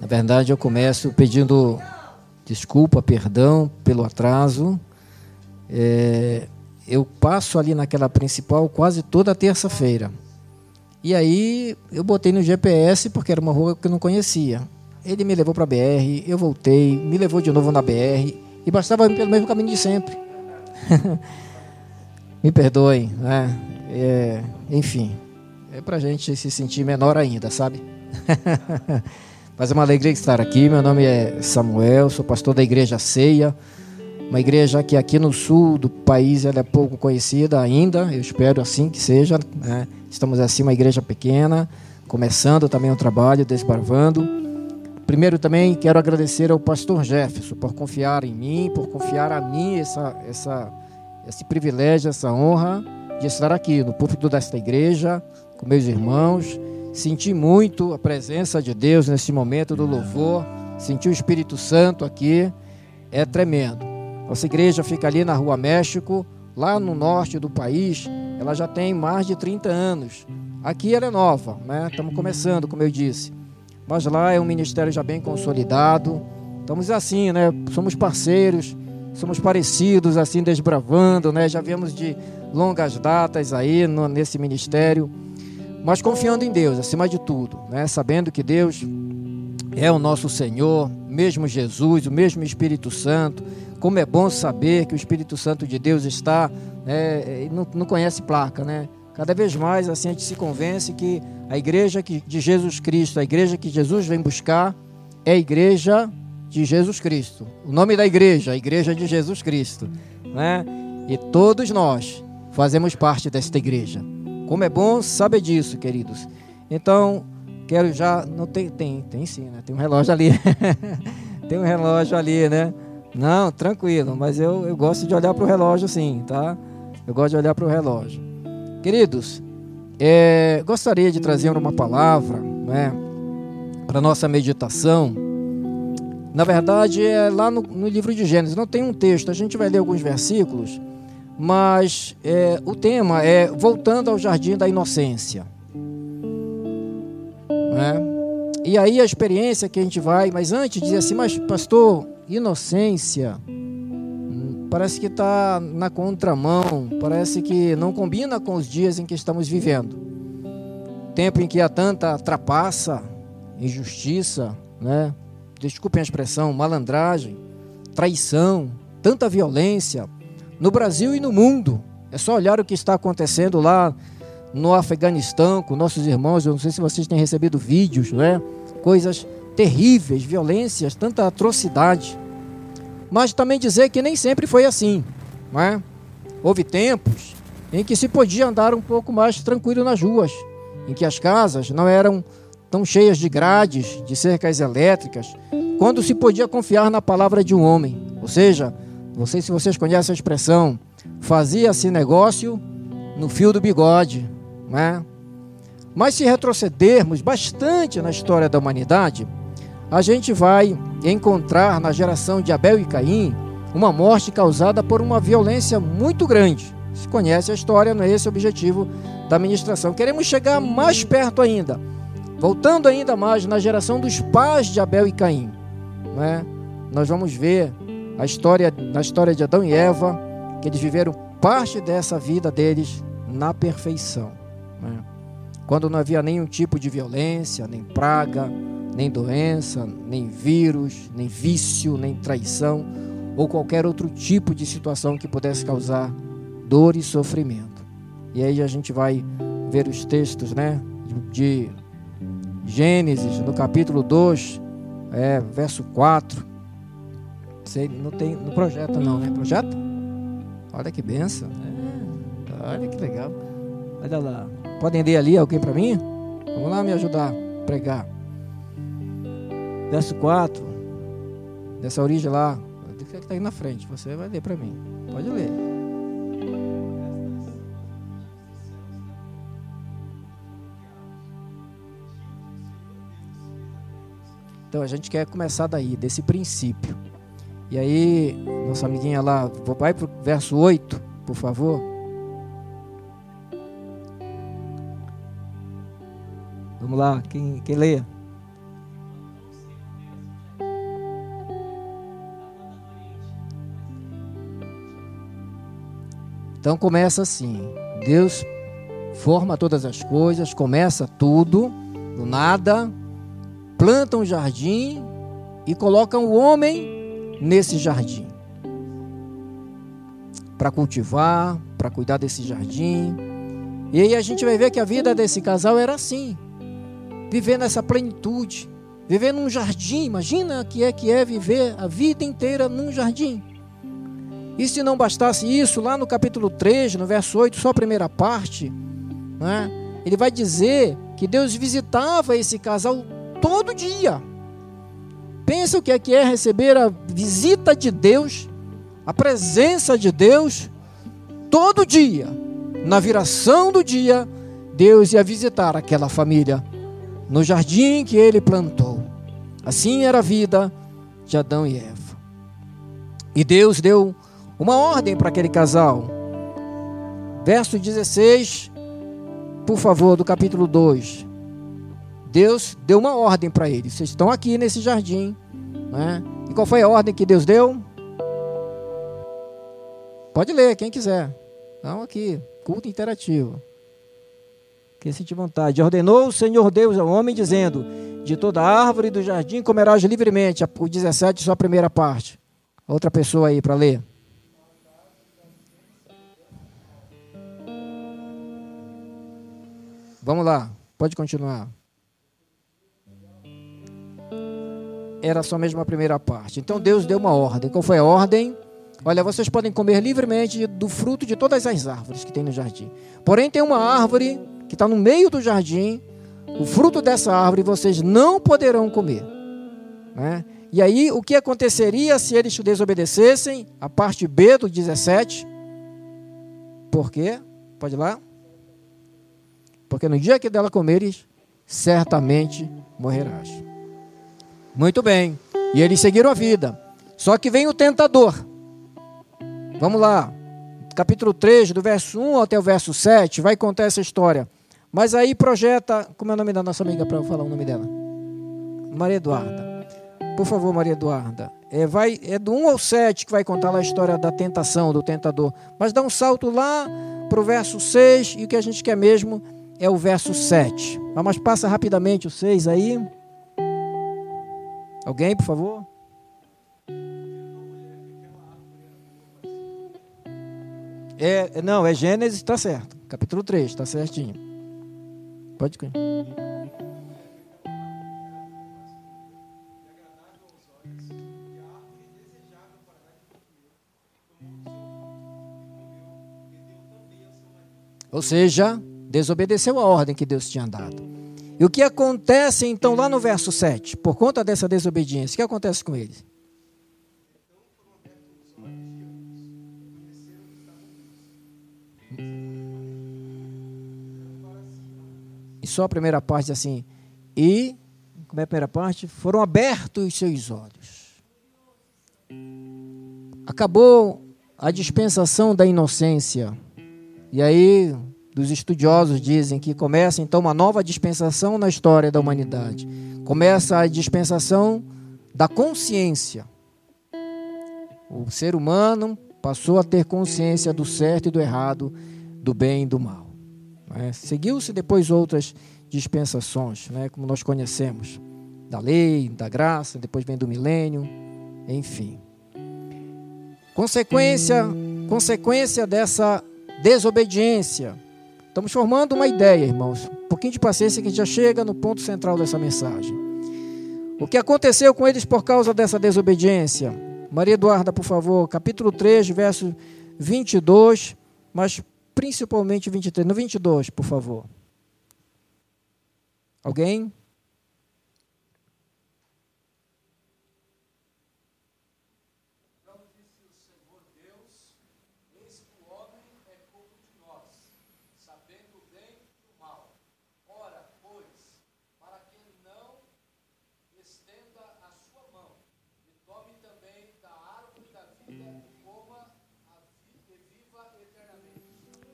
Na verdade, eu começo pedindo desculpa, perdão pelo atraso. É, eu passo ali naquela principal quase toda terça-feira. E aí eu botei no GPS porque era uma rua que eu não conhecia. Ele me levou para a BR, eu voltei, me levou de novo na BR e bastava ir pelo mesmo caminho de sempre. me perdoem, né? É, enfim, é para gente se sentir menor ainda, sabe? Mas é uma alegria estar aqui. Meu nome é Samuel, sou pastor da Igreja Ceia, uma igreja que aqui no sul do país ela é pouco conhecida ainda. Eu espero assim que seja. Né? Estamos assim uma igreja pequena, começando também o trabalho, desbravando. Primeiro também quero agradecer ao pastor Jefferson por confiar em mim, por confiar a mim essa, essa, esse privilégio, essa honra de estar aqui no púlpito desta igreja com meus irmãos. Senti muito a presença de Deus nesse momento do louvor. Senti o Espírito Santo aqui. É tremendo. Nossa igreja fica ali na Rua México, lá no norte do país. Ela já tem mais de 30 anos. Aqui ela é nova, né? Estamos começando, como eu disse. Mas lá é um ministério já bem consolidado. Estamos assim, né? Somos parceiros, somos parecidos, assim, desbravando, né? Já viemos de longas datas aí no, nesse ministério mas confiando em Deus acima de tudo, né? sabendo que Deus é o nosso Senhor, mesmo Jesus, o mesmo Espírito Santo. Como é bom saber que o Espírito Santo de Deus está, né? não, não conhece placa, né? Cada vez mais assim a gente se convence que a igreja de Jesus Cristo, a igreja que Jesus vem buscar, é a igreja de Jesus Cristo. O nome da igreja, a igreja de Jesus Cristo, né? E todos nós fazemos parte desta igreja. Como é bom saber disso, queridos. Então, quero já. Não tem, tem, tem sim, né? Tem um relógio ali. tem um relógio ali, né? Não, tranquilo, mas eu, eu gosto de olhar para o relógio sim, tá? Eu gosto de olhar para o relógio. Queridos, é, gostaria de trazer uma palavra né, para nossa meditação. Na verdade, é lá no, no livro de Gênesis, não tem um texto, a gente vai ler alguns versículos mas é, o tema é voltando ao jardim da inocência. Né? E aí a experiência que a gente vai, mas antes dizer assim, mas pastor, inocência parece que está na contramão, parece que não combina com os dias em que estamos vivendo. Tempo em que há tanta trapaça, injustiça, né? desculpem a expressão, malandragem, traição, tanta violência, no Brasil e no mundo. É só olhar o que está acontecendo lá no Afeganistão com nossos irmãos. Eu não sei se vocês têm recebido vídeos, não é? Coisas terríveis, violências, tanta atrocidade. Mas também dizer que nem sempre foi assim, não é? Houve tempos em que se podia andar um pouco mais tranquilo nas ruas, em que as casas não eram tão cheias de grades, de cercas elétricas, quando se podia confiar na palavra de um homem, ou seja, não sei se vocês conhecem a expressão, fazia-se negócio no fio do bigode, né? Mas se retrocedermos bastante na história da humanidade, a gente vai encontrar na geração de Abel e Caim uma morte causada por uma violência muito grande. Se conhece a história, não é esse o objetivo da administração. Queremos chegar mais perto ainda, voltando ainda mais na geração dos pais de Abel e Caim. Né? Nós vamos ver a história, na história de Adão e Eva, que eles viveram parte dessa vida deles na perfeição. Né? Quando não havia nenhum tipo de violência, nem praga, nem doença, nem vírus, nem vício, nem traição, ou qualquer outro tipo de situação que pudesse causar dor e sofrimento. E aí a gente vai ver os textos, né, de Gênesis, no capítulo 2, é, verso 4, Sei, não tem, no projeto não, né? Projeto? Olha que benção. É, olha que legal. Olha lá. Podem ler ali alguém para mim? Vamos lá me ajudar a pregar. Verso 4. Dessa origem lá. Que está aí na frente. Você vai ler para mim. Pode ler. Então a gente quer começar daí, desse princípio. E aí, nossa amiguinha lá, vai para o verso 8, por favor. Vamos lá, quem, quem leia? Então começa assim: Deus forma todas as coisas, começa tudo, do nada, planta um jardim e coloca o homem nesse jardim para cultivar, para cuidar desse jardim. E aí a gente vai ver que a vida desse casal era assim, vivendo essa plenitude, vivendo num jardim. Imagina que é que é viver a vida inteira num jardim. E se não bastasse isso, lá no capítulo 3, no verso 8, só a primeira parte, né, ele vai dizer que Deus visitava esse casal todo dia. Pensa o que é que é receber a visita de Deus, a presença de Deus, todo dia. Na viração do dia, Deus ia visitar aquela família no jardim que ele plantou. Assim era a vida de Adão e Eva. E Deus deu uma ordem para aquele casal. Verso 16, por favor, do capítulo 2. Deus deu uma ordem para eles. Vocês estão aqui nesse jardim. Né? E qual foi a ordem que Deus deu? Pode ler, quem quiser. Não, aqui, culto interativo. Quem sentir vontade. Ordenou o Senhor Deus ao homem, dizendo: De toda árvore do jardim comerás livremente. O 17, só a primeira parte. Outra pessoa aí para ler. Vamos lá, pode continuar. Era só mesmo a primeira parte. Então Deus deu uma ordem. Qual foi a ordem? Olha, vocês podem comer livremente do fruto de todas as árvores que tem no jardim. Porém, tem uma árvore que está no meio do jardim. O fruto dessa árvore vocês não poderão comer. Né? E aí, o que aconteceria se eles desobedecessem? A parte B do 17. Por quê? Pode ir lá? porque no dia que dela comeres, certamente morrerás. Muito bem. E eles seguiram a vida. Só que vem o tentador. Vamos lá. Capítulo 3, do verso 1 até o verso 7, vai contar essa história. Mas aí projeta. Como é o nome da nossa amiga para eu falar o nome dela? Maria Eduarda. Por favor, Maria Eduarda. É, vai, é do 1 ao 7 que vai contar lá a história da tentação, do tentador. Mas dá um salto lá para o verso 6 e o que a gente quer mesmo é o verso 7. Mas passa rapidamente o 6 aí. Alguém, por favor? É, não, é Gênesis, está certo. Capítulo 3, está certinho. Pode Ou seja, desobedeceu a ordem que Deus tinha dado. E o que acontece então lá no verso 7? Por conta dessa desobediência, o que acontece com eles? E só a primeira parte assim: E, como é a primeira parte? Foram abertos os seus olhos. Acabou a dispensação da inocência. E aí dos estudiosos dizem que começa então uma nova dispensação na história da humanidade. Começa a dispensação da consciência. O ser humano passou a ter consciência do certo e do errado, do bem e do mal. É? Seguiu-se depois outras dispensações, né? como nós conhecemos, da lei, da graça, depois vem do milênio, enfim. Consequência, consequência dessa desobediência Estamos formando uma ideia, irmãos. Um pouquinho de paciência que a gente já chega no ponto central dessa mensagem. O que aconteceu com eles por causa dessa desobediência? Maria Eduarda, por favor, capítulo 3, verso 22, mas principalmente 23. No 22, por favor. Alguém?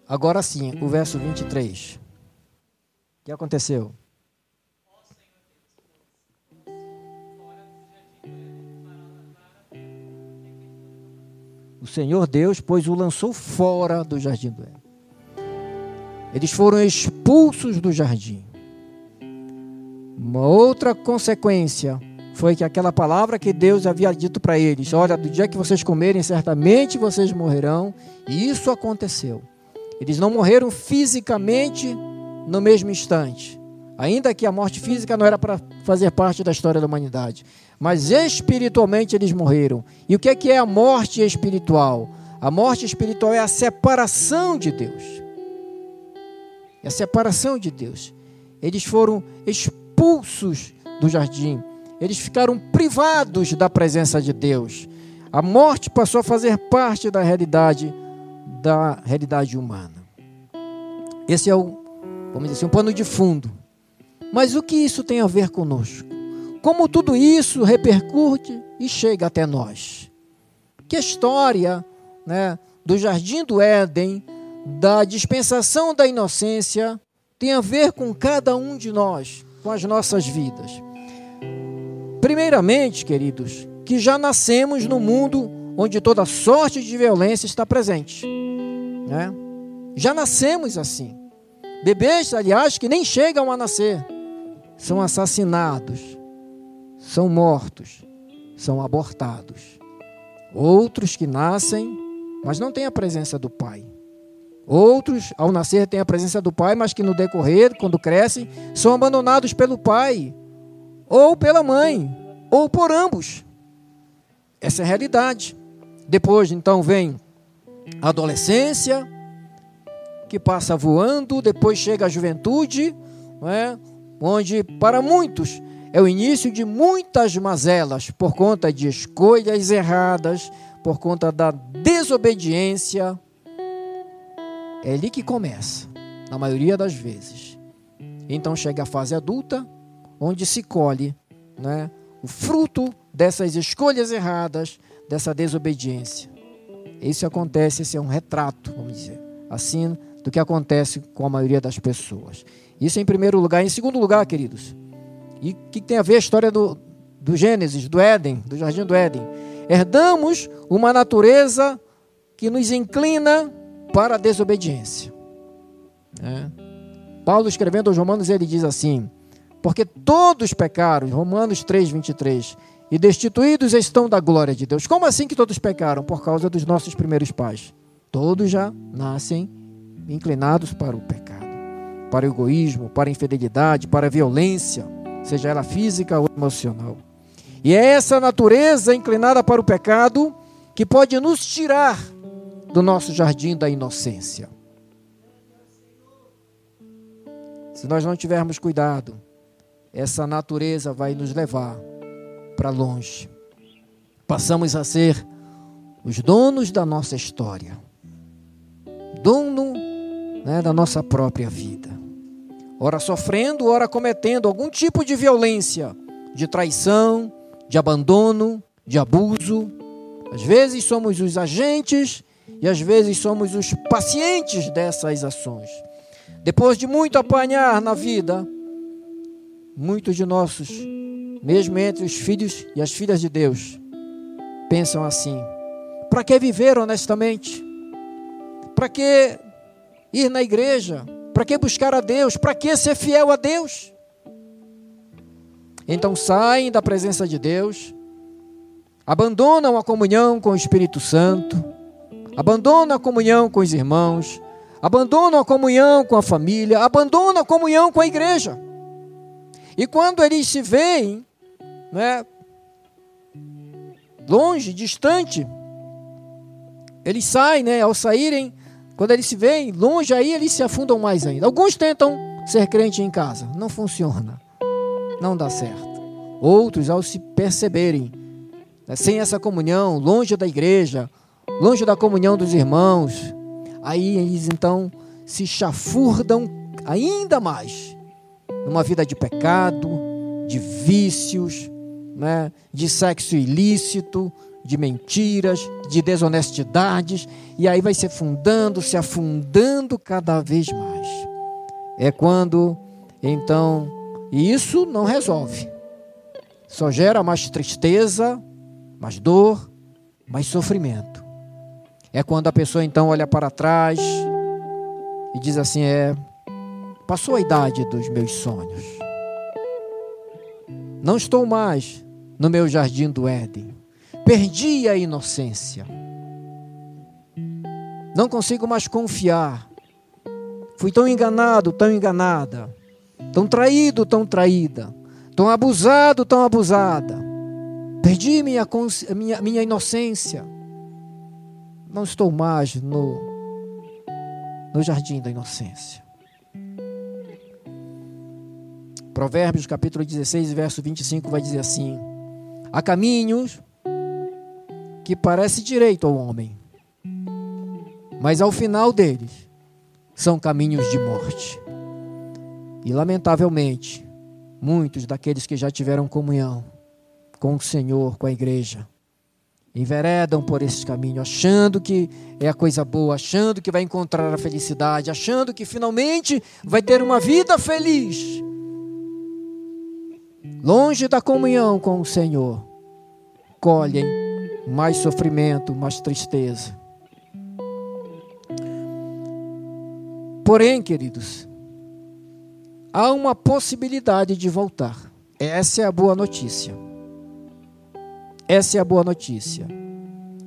Agora sim, o verso 23. O que aconteceu? o Senhor Deus, pois o lançou fora do jardim do Éden. Eles foram expulsos do jardim. Uma outra consequência foi que aquela palavra que Deus havia dito para eles: Olha, do dia que vocês comerem, certamente vocês morrerão. E isso aconteceu. Eles não morreram fisicamente no mesmo instante. Ainda que a morte física não era para fazer parte da história da humanidade. Mas espiritualmente eles morreram. E o que é, que é a morte espiritual? A morte espiritual é a separação de Deus. É a separação de Deus. Eles foram expulsos do jardim. Eles ficaram privados da presença de Deus. A morte passou a fazer parte da realidade da realidade humana. Esse é o, vamos dizer assim, um pano de fundo. Mas o que isso tem a ver conosco? Como tudo isso repercute e chega até nós? Que a história né, do Jardim do Éden, da dispensação da inocência, tem a ver com cada um de nós, com as nossas vidas. Primeiramente, queridos, que já nascemos no mundo onde toda sorte de violência está presente. Né? Já nascemos assim. Bebês, aliás, que nem chegam a nascer, são assassinados, são mortos, são abortados. Outros que nascem, mas não têm a presença do pai. Outros, ao nascer, têm a presença do pai, mas que no decorrer, quando crescem, são abandonados pelo pai, ou pela mãe, ou por ambos. Essa é a realidade. Depois, então, vem a adolescência, que passa voando, depois chega a juventude, é? onde para muitos é o início de muitas mazelas por conta de escolhas erradas, por conta da desobediência. É ali que começa, na maioria das vezes. Então chega a fase adulta, onde se colhe né, o fruto dessas escolhas erradas, dessa desobediência. Isso acontece, esse é um retrato, vamos dizer, assim, do que acontece com a maioria das pessoas. Isso em primeiro lugar. Em segundo lugar, queridos, e que tem a ver a história do, do Gênesis, do Éden, do Jardim do Éden. Herdamos uma natureza que nos inclina para a desobediência. É. Paulo escrevendo aos Romanos, ele diz assim: Porque todos pecaram, Romanos 3, 23, e destituídos estão da glória de Deus. Como assim que todos pecaram? Por causa dos nossos primeiros pais. Todos já nascem inclinados para o pecado, para o egoísmo, para a infidelidade, para a violência, seja ela física ou emocional. E é essa natureza inclinada para o pecado que pode nos tirar do nosso jardim da inocência. Se nós não tivermos cuidado, essa natureza vai nos levar para longe. Passamos a ser os donos da nossa história, dono né, da nossa própria vida. Ora sofrendo, ora cometendo algum tipo de violência, de traição, de abandono, de abuso. Às vezes somos os agentes e às vezes somos os pacientes dessas ações. Depois de muito apanhar na vida, muitos de nossos, mesmo entre os filhos e as filhas de Deus, pensam assim: para que viver honestamente? Para que ir na igreja? Para que buscar a Deus? Para que ser fiel a Deus? Então saem da presença de Deus, abandonam a comunhão com o Espírito Santo, abandonam a comunhão com os irmãos, abandonam a comunhão com a família, abandonam a comunhão com a igreja. E quando eles se veem, né, longe, distante, eles saem, né, ao saírem, quando eles se veem longe, aí eles se afundam mais ainda. Alguns tentam ser crente em casa, não funciona, não dá certo. Outros, ao se perceberem, né, sem essa comunhão, longe da igreja, longe da comunhão dos irmãos, aí eles então se chafurdam ainda mais numa vida de pecado, de vícios, né, de sexo ilícito, de mentiras, de desonestidades, e aí vai se afundando, se afundando cada vez mais. É quando, então, isso não resolve. Só gera mais tristeza, mais dor, mais sofrimento. É quando a pessoa então olha para trás e diz assim: é, passou a idade dos meus sonhos. Não estou mais no meu jardim do Éden. Perdi a inocência. Não consigo mais confiar. Fui tão enganado, tão enganada. Tão traído, tão traída. Tão abusado, tão abusada. Perdi minha, minha, minha inocência. Não estou mais no, no jardim da inocência. Provérbios capítulo 16, verso 25 vai dizer assim: Há caminhos que parece direito ao homem, mas ao final deles são caminhos de morte. E lamentavelmente, muitos daqueles que já tiveram comunhão com o Senhor, com a igreja, enveredam por esse caminho, achando que é a coisa boa, achando que vai encontrar a felicidade, achando que finalmente vai ter uma vida feliz. Longe da comunhão com o Senhor, colhem mais sofrimento, mais tristeza. Porém, queridos, há uma possibilidade de voltar. Essa é a boa notícia. Essa é a boa notícia.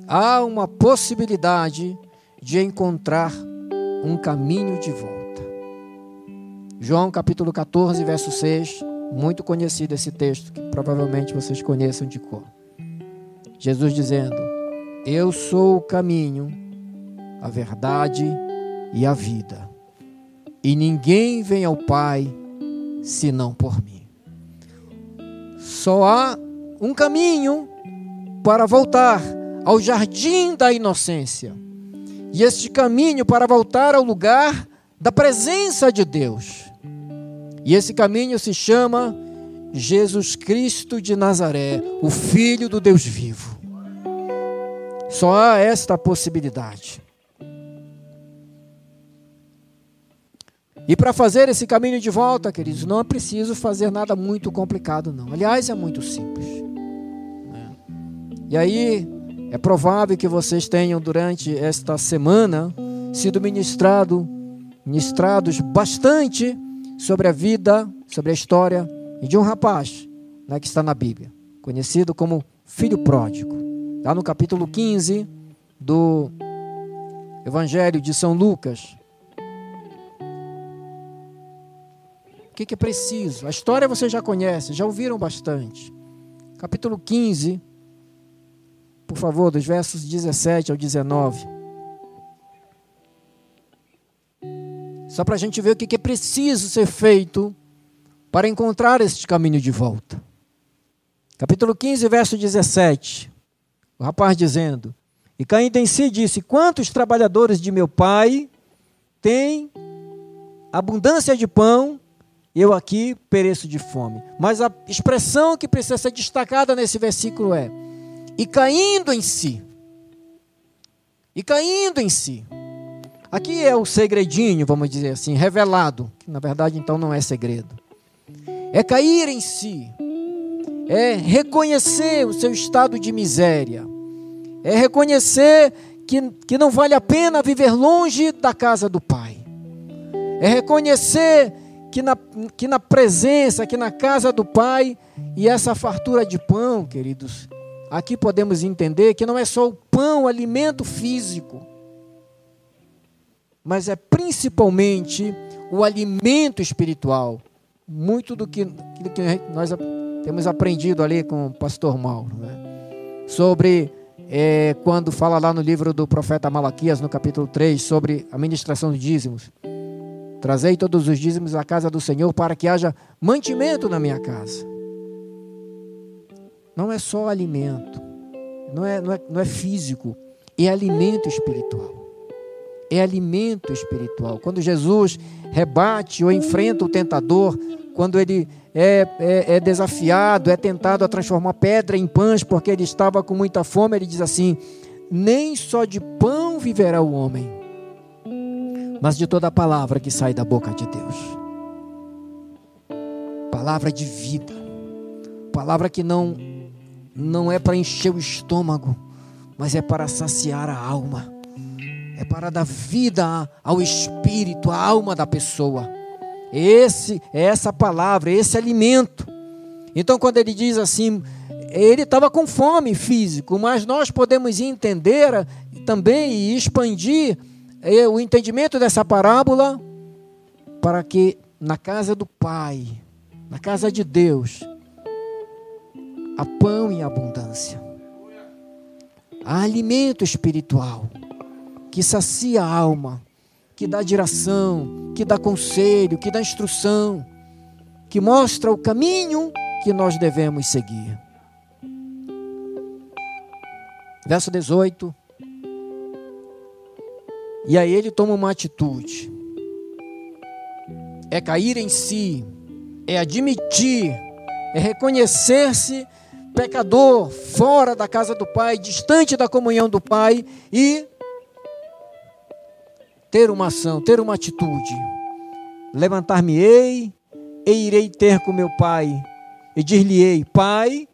Há uma possibilidade de encontrar um caminho de volta. João capítulo 14, verso 6, muito conhecido esse texto, que provavelmente vocês conheçam de cor. Jesus dizendo: Eu sou o caminho, a verdade e a vida. E ninguém vem ao Pai senão por mim. Só há um caminho para voltar ao jardim da inocência. E este caminho para voltar ao lugar da presença de Deus. E esse caminho se chama Jesus Cristo de Nazaré, o Filho do Deus vivo. Só há esta possibilidade. E para fazer esse caminho de volta, queridos, não é preciso fazer nada muito complicado, não. Aliás, é muito simples. E aí, é provável que vocês tenham durante esta semana sido ministrado, ministrados bastante sobre a vida, sobre a história de um rapaz né, que está na Bíblia, conhecido como filho pródigo. Lá no capítulo 15 do Evangelho de São Lucas. O que, é preciso? A história vocês já conhecem, já ouviram bastante. Capítulo 15 por favor, dos versos 17 ao 19. Só para a gente ver o que é preciso ser feito para encontrar este caminho de volta. Capítulo 15, verso 17. O rapaz dizendo: E caindo em si disse: Quantos trabalhadores de meu pai têm abundância de pão, eu aqui pereço de fome. Mas a expressão que precisa ser destacada nesse versículo é: e caindo em si. E caindo em si. Aqui é o segredinho, vamos dizer assim, revelado, que na verdade então não é segredo. É cair em si. É reconhecer o seu estado de miséria. É reconhecer que, que não vale a pena viver longe da casa do Pai. É reconhecer que na, que na presença, que na casa do Pai, e essa fartura de pão, queridos, aqui podemos entender que não é só o pão, o alimento físico, mas é principalmente o alimento espiritual. Muito do que, do que nós temos aprendido ali com o pastor Mauro, né? sobre é, quando fala lá no livro do profeta Malaquias, no capítulo 3, sobre a ministração dos dízimos. Trazei todos os dízimos à casa do Senhor para que haja mantimento na minha casa não é só alimento, não é, não é, não é físico, é alimento espiritual. É alimento espiritual. Quando Jesus rebate ou enfrenta o tentador, quando ele é, é, é, desafiado, é tentado a transformar pedra em pães, porque ele estava com muita fome, ele diz assim: Nem só de pão viverá o homem, mas de toda a palavra que sai da boca de Deus palavra de vida, palavra que não não é para encher o estômago, mas é para saciar a alma. É para dar vida ao espírito, à alma da pessoa. Esse é essa palavra, esse alimento. Então, quando ele diz assim, ele estava com fome físico, mas nós podemos entender também e expandir eh, o entendimento dessa parábola para que na casa do Pai, na casa de Deus, há pão em abundância, há alimento espiritual que sacia a alma, que dá direção, que dá conselho, que dá instrução, que mostra o caminho que nós devemos seguir. Verso 18. E aí ele toma uma atitude. É cair em si, é admitir, é reconhecer-se pecador, fora da casa do Pai, distante da comunhão do Pai e ter uma ação, ter uma atitude. Levantar-me-ei e irei ter com meu Pai e dir-lhe-ei: Pai,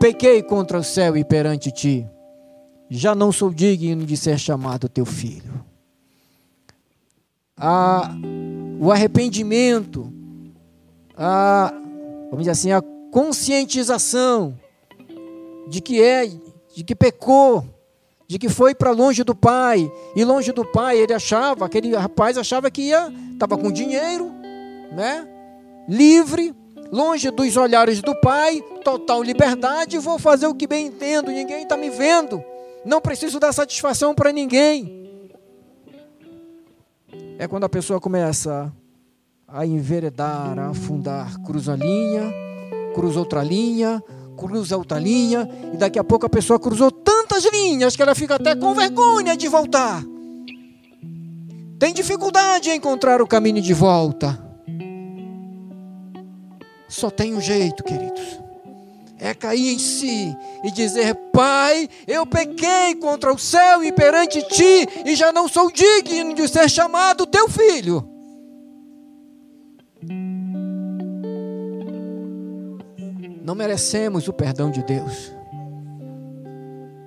pequei contra o céu e perante ti. Já não sou digno de ser chamado teu filho. Ah, o arrependimento, a, vamos dizer assim, a conscientização de que é, de que pecou, de que foi para longe do pai, e longe do pai ele achava, aquele rapaz achava que ia, estava com dinheiro, né? Livre, longe dos olhares do pai, total liberdade, vou fazer o que bem entendo, ninguém está me vendo, não preciso dar satisfação para ninguém. É quando a pessoa começa a enveredar, a afundar, cruza a linha, cruza outra linha, cruza outra linha, e daqui a pouco a pessoa cruzou tantas linhas que ela fica até com vergonha de voltar. Tem dificuldade em encontrar o caminho de volta. Só tem um jeito, queridos. É cair em si e dizer: Pai, eu pequei contra o céu e perante ti, e já não sou digno de ser chamado teu filho. Não merecemos o perdão de Deus.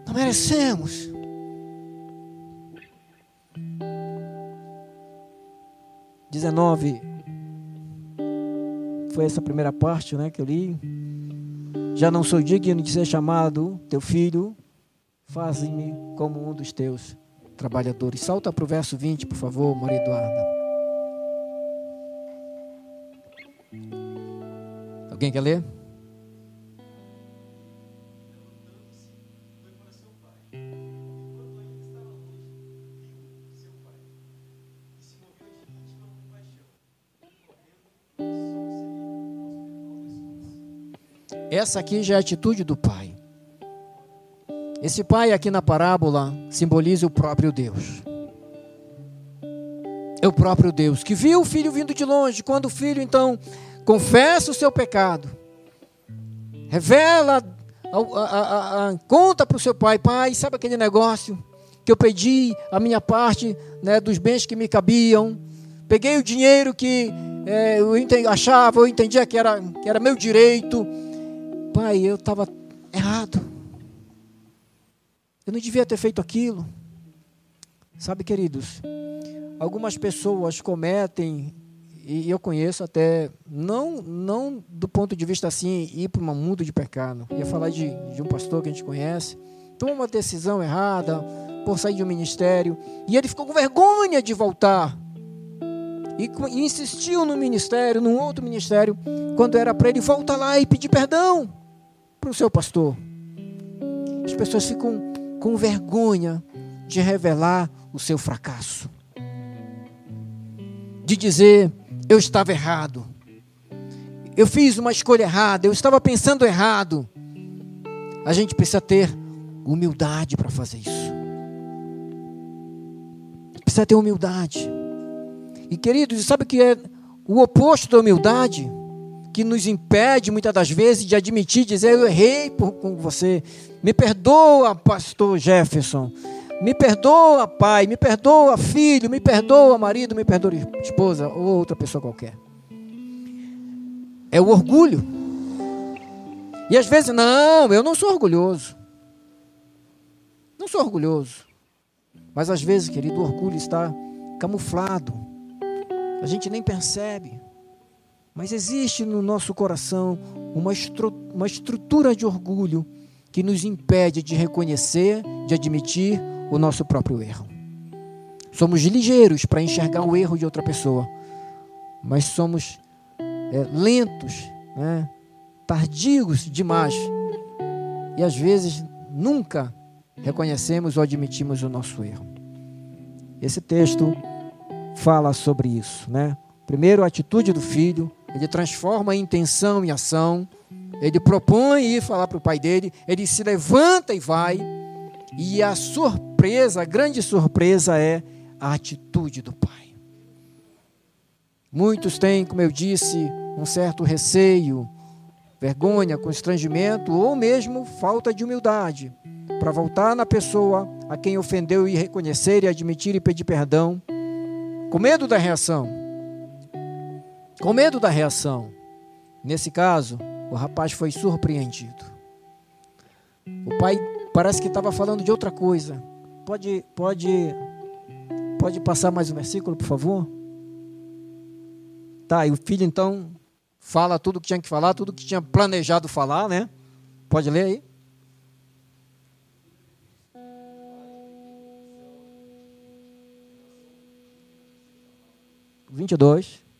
Não merecemos. Dezenove. Foi essa primeira parte, né, que eu li. Já não sou digno de ser chamado teu filho. Faze-me como um dos teus trabalhadores. Salta para o verso 20, por favor, Maria Eduarda. Alguém quer ler? Essa aqui já é a atitude do pai. Esse pai aqui na parábola simboliza o próprio Deus. É o próprio Deus que viu o filho vindo de longe. Quando o filho então confessa o seu pecado, revela, a, a, a, conta para o seu pai: Pai, sabe aquele negócio que eu pedi a minha parte né, dos bens que me cabiam? Peguei o dinheiro que é, eu achava, eu entendia que era, que era meu direito Pai, eu estava errado. Eu não devia ter feito aquilo. Sabe, queridos, algumas pessoas cometem, e eu conheço até, não, não do ponto de vista assim, ir para um mundo de pecado. Ia falar de, de um pastor que a gente conhece, tomou uma decisão errada por sair de um ministério, e ele ficou com vergonha de voltar. E, e insistiu no ministério, num outro ministério, quando era para ele voltar lá e pedir perdão para o seu pastor. As pessoas ficam com vergonha de revelar o seu fracasso, de dizer: eu estava errado, eu fiz uma escolha errada, eu estava pensando errado. A gente precisa ter humildade para fazer isso. Precisa ter humildade. E queridos, sabe o que é o oposto da humildade? Que nos impede muitas das vezes de admitir, dizer eu errei por, com você. Me perdoa, pastor Jefferson. Me perdoa, pai. Me perdoa, filho. Me perdoa, marido. Me perdoa, esposa ou outra pessoa qualquer. É o orgulho. E às vezes, não, eu não sou orgulhoso. Não sou orgulhoso. Mas às vezes, querido, o orgulho está camuflado. A gente nem percebe. Mas existe no nosso coração uma, estru uma estrutura de orgulho que nos impede de reconhecer, de admitir o nosso próprio erro. Somos ligeiros para enxergar o erro de outra pessoa, mas somos é, lentos, né, demais e às vezes nunca reconhecemos ou admitimos o nosso erro. Esse texto fala sobre isso, né? Primeiro, a atitude do filho, ele transforma a intenção em ação, ele propõe ir falar para o pai dele, ele se levanta e vai, e a surpresa, a grande surpresa é a atitude do pai. Muitos têm, como eu disse, um certo receio, vergonha, constrangimento ou mesmo falta de humildade para voltar na pessoa a quem ofendeu e reconhecer e admitir e pedir perdão, com medo da reação. Com medo da reação. Nesse caso, o rapaz foi surpreendido. O pai parece que estava falando de outra coisa. Pode, pode, pode passar mais um versículo, por favor? Tá, e o filho então fala tudo que tinha que falar, tudo que tinha planejado falar, né? Pode ler aí? Vinte e dois.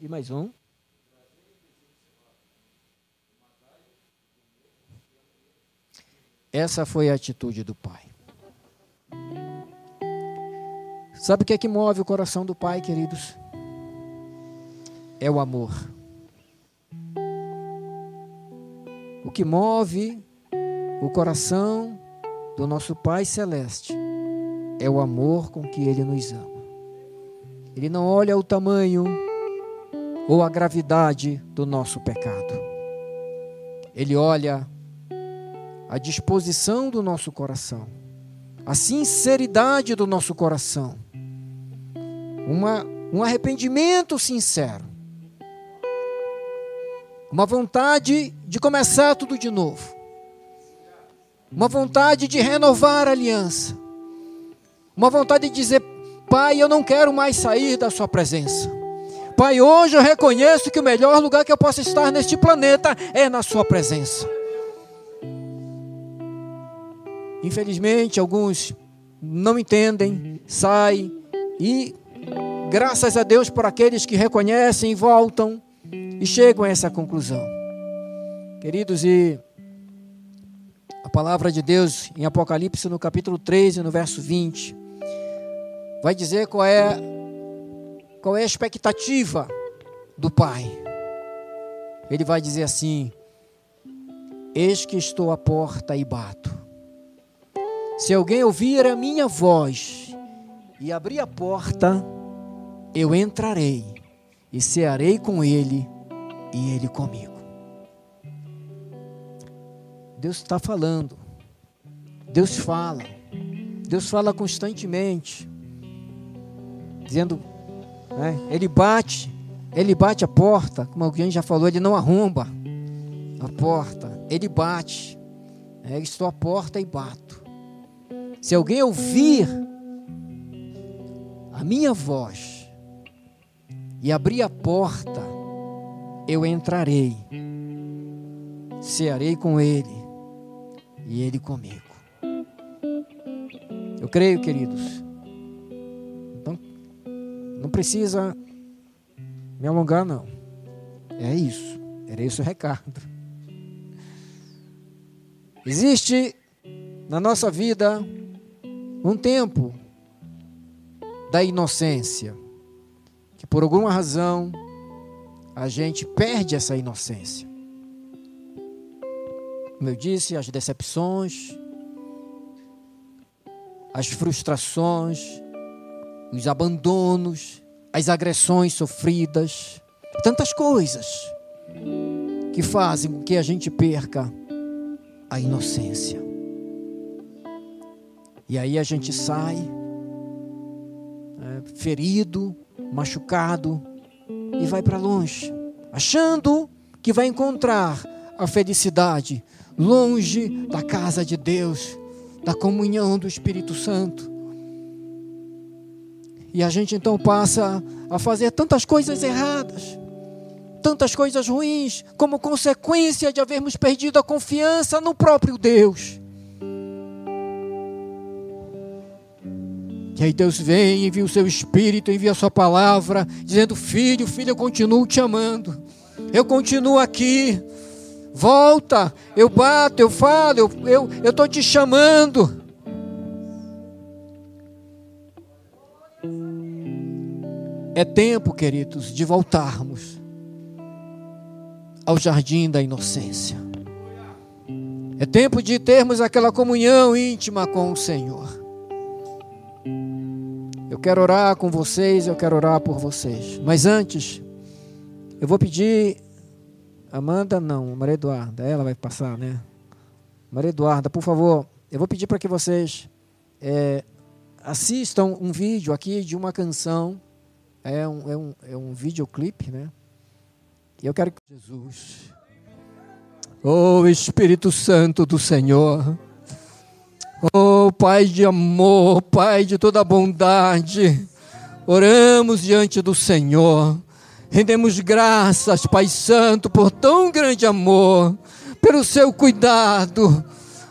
E mais um. Essa foi a atitude do pai. Sabe o que é que move o coração do pai, queridos? É o amor. O que move o coração do nosso Pai Celeste é o amor com que Ele nos ama. Ele não olha o tamanho ou a gravidade do nosso pecado. Ele olha a disposição do nosso coração, a sinceridade do nosso coração, uma, um arrependimento sincero, uma vontade de começar tudo de novo, uma vontade de renovar a aliança, uma vontade de dizer: Pai, eu não quero mais sair da Sua presença. Pai, hoje eu reconheço que o melhor lugar que eu posso estar neste planeta é na Sua presença. Infelizmente, alguns não entendem, saem e graças a Deus por aqueles que reconhecem voltam e chegam a essa conclusão. Queridos, e a palavra de Deus em Apocalipse no capítulo 13, no verso 20, vai dizer qual é qual é a expectativa do Pai. Ele vai dizer assim: Eis que estou à porta e bato. Se alguém ouvir a minha voz e abrir a porta, eu entrarei e cearei com ele e ele comigo. Deus está falando. Deus fala. Deus fala constantemente. Dizendo, né, ele bate, ele bate a porta, como alguém já falou, ele não arromba a porta, ele bate. É, estou à porta e bato. Se alguém ouvir a minha voz e abrir a porta, eu entrarei, cearei com ele e ele comigo. Eu creio, queridos. Não precisa me alongar, não. É isso. Era esse o recado. Existe na nossa vida um tempo da inocência, que por alguma razão a gente perde essa inocência. Como eu disse, as decepções, as frustrações, os abandonos, as agressões sofridas, tantas coisas que fazem com que a gente perca a inocência. E aí a gente sai é, ferido, machucado, e vai para longe, achando que vai encontrar a felicidade longe da casa de Deus, da comunhão do Espírito Santo. E a gente então passa a fazer tantas coisas erradas, tantas coisas ruins, como consequência de havermos perdido a confiança no próprio Deus. E aí Deus vem, envia o seu Espírito, envia a sua palavra, dizendo: Filho, filho, eu continuo te amando, eu continuo aqui. Volta, eu bato, eu falo, eu estou eu, te chamando. É tempo, queridos, de voltarmos ao jardim da inocência. É tempo de termos aquela comunhão íntima com o Senhor. Eu quero orar com vocês, eu quero orar por vocês. Mas antes, eu vou pedir. Amanda, não, Maria Eduarda, ela vai passar, né? Maria Eduarda, por favor, eu vou pedir para que vocês é, assistam um vídeo aqui de uma canção é um, é um, é um videoclipe, né? E eu quero que Jesus, oh Espírito Santo do Senhor, oh Pai de amor, Pai de toda bondade, oramos diante do Senhor, rendemos graças, Pai Santo, por tão grande amor, pelo seu cuidado,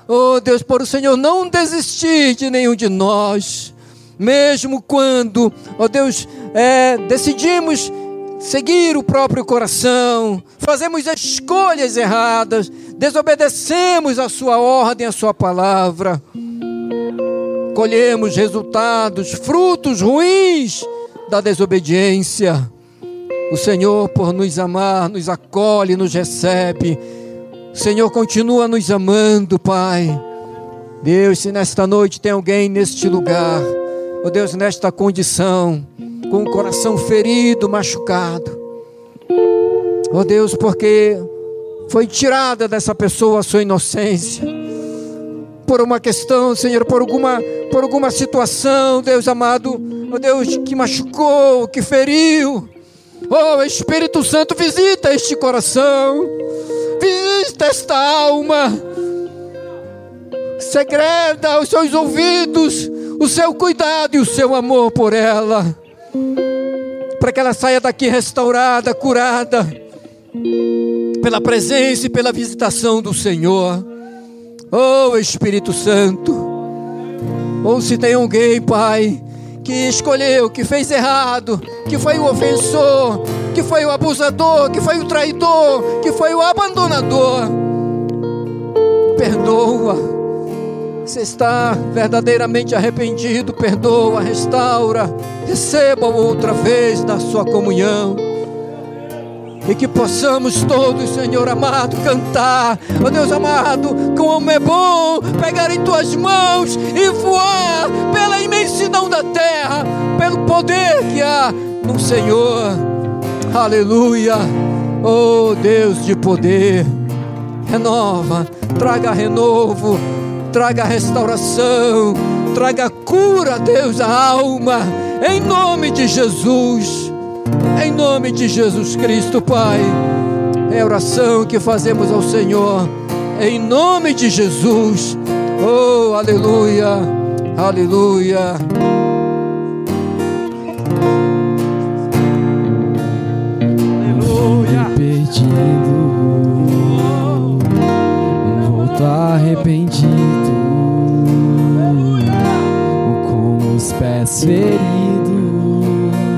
oh Deus, por o Senhor não desistir de nenhum de nós mesmo quando, ó Deus, é, decidimos seguir o próprio coração, fazemos escolhas erradas, desobedecemos a Sua ordem, a Sua palavra, colhemos resultados, frutos ruins da desobediência. O Senhor, por nos amar, nos acolhe, nos recebe. O Senhor continua nos amando, Pai. Deus, se nesta noite tem alguém neste lugar oh Deus, nesta condição, com o coração ferido, machucado. Oh Deus, porque foi tirada dessa pessoa a sua inocência. Por uma questão, Senhor, por alguma, por alguma situação, Deus amado, oh Deus, que machucou, que feriu. Oh Espírito Santo, visita este coração, visita esta alma, segreda os seus ouvidos, o seu cuidado e o seu amor por ela, para que ela saia daqui restaurada, curada, pela presença e pela visitação do Senhor. Oh Espírito Santo, ou se tem alguém, Pai, que escolheu, que fez errado, que foi o ofensor, que foi o abusador, que foi o traidor, que foi o abandonador, perdoa você está verdadeiramente arrependido, perdoa, restaura, receba outra vez na sua comunhão. E que possamos todos, Senhor amado, cantar, ó oh Deus amado, como é bom pegar em tuas mãos e voar pela imensidão da terra, pelo poder que há no Senhor. Aleluia, oh Deus de poder, renova, traga renovo traga restauração, traga cura, Deus, à alma, em nome de Jesus, em nome de Jesus Cristo, Pai. É a oração que fazemos ao Senhor, em nome de Jesus. Oh, aleluia, aleluia. Aleluia. Perdido, volto arrependido. Pés feridos